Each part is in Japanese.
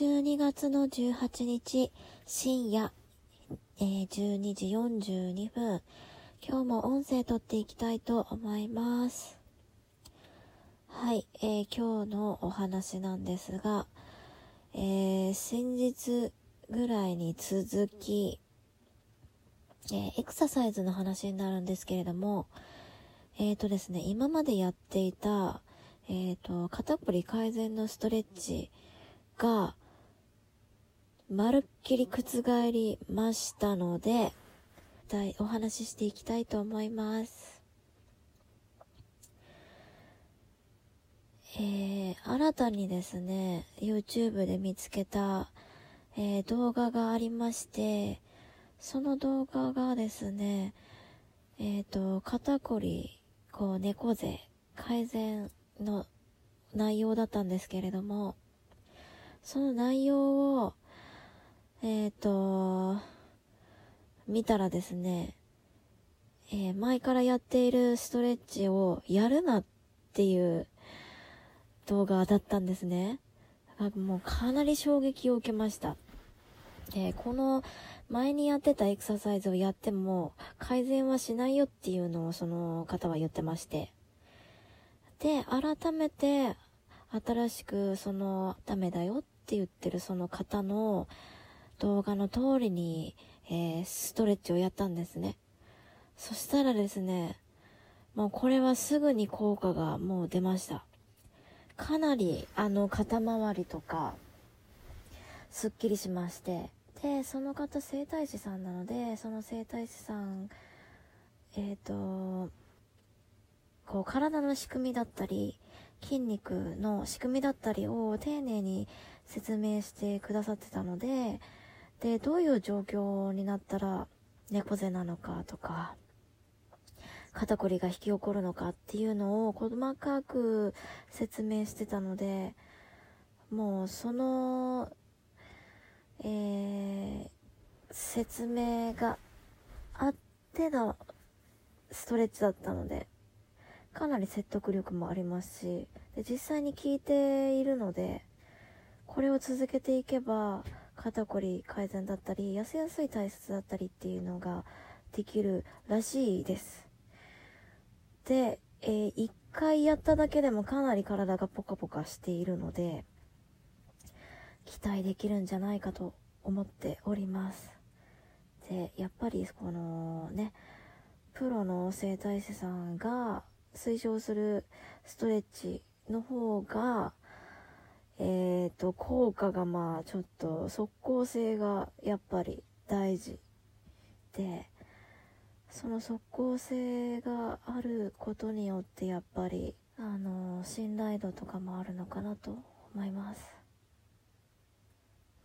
12月の18日深夜、えー、12時42分。今日も音声撮っていきたいと思います。はい、えー、今日のお話なんですが、えー、先日ぐらいに続き、えー、エクササイズの話になるんですけれども、えっ、ー、とですね、今までやっていた、えっ、ー、と、肩こり改善のストレッチが、まるっきり覆りましたので、お話ししていきたいと思います。えー、新たにですね、YouTube で見つけた、えー、動画がありまして、その動画がですね、えっ、ー、と、肩こり、こう、猫背、改善の内容だったんですけれども、その内容を、えっ、ー、と、見たらですね、えー、前からやっているストレッチをやるなっていう動画だったんですね。もうかなり衝撃を受けました。で、この前にやってたエクササイズをやっても改善はしないよっていうのをその方は言ってまして。で、改めて新しくそのダメだよって言ってるその方の動画の通りに、えー、ストレッチをやったんですね。そしたらですね、もうこれはすぐに効果がもう出ました。かなりあの肩周りとか、すっきりしまして、で、その方整体師さんなので、その整体師さん、えっ、ー、と、こう体の仕組みだったり、筋肉の仕組みだったりを丁寧に説明してくださってたので、で、どういう状況になったら猫背なのかとか、肩こりが引き起こるのかっていうのを細かく説明してたので、もうその、えー、説明があってのストレッチだったので、かなり説得力もありますし、で実際に聞いているので、これを続けていけば、肩こり改善だったり、痩せやすい体質だったりっていうのができるらしいです。で、えー、一回やっただけでもかなり体がポカポカしているので、期待できるんじゃないかと思っております。で、やっぱりこのね、プロの整体師さんが推奨するストレッチの方が、えっ、ー、と、効果がまあちょっと即効性がやっぱり大事で、その即効性があることによってやっぱり、あの、信頼度とかもあるのかなと思います。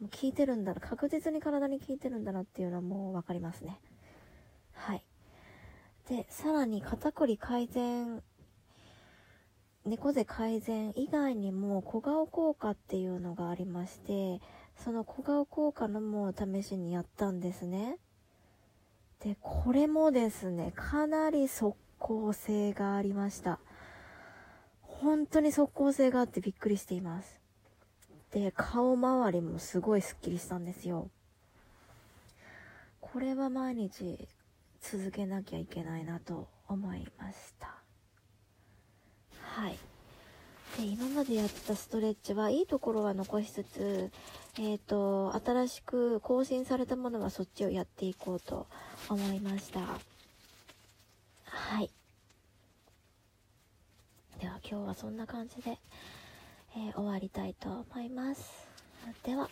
もう効いてるんだな、確実に体に効いてるんだなっていうのはもうわかりますね。はい。で、さらに肩こり改善、猫背改善以外にも小顔効果っていうのがありまして、その小顔効果のも試しにやったんですね。で、これもですね、かなり即効性がありました。本当に即効性があってびっくりしています。で、顔周りもすごいスッキリしたんですよ。これは毎日続けなきゃいけないなと思いましたはいで今までやったストレッチはいいところは残しつつえっ、ー、と新しく更新されたものはそっちをやっていこうと思いました。はい。では今日はそんな感じで、えー、終わりたいと思います。では。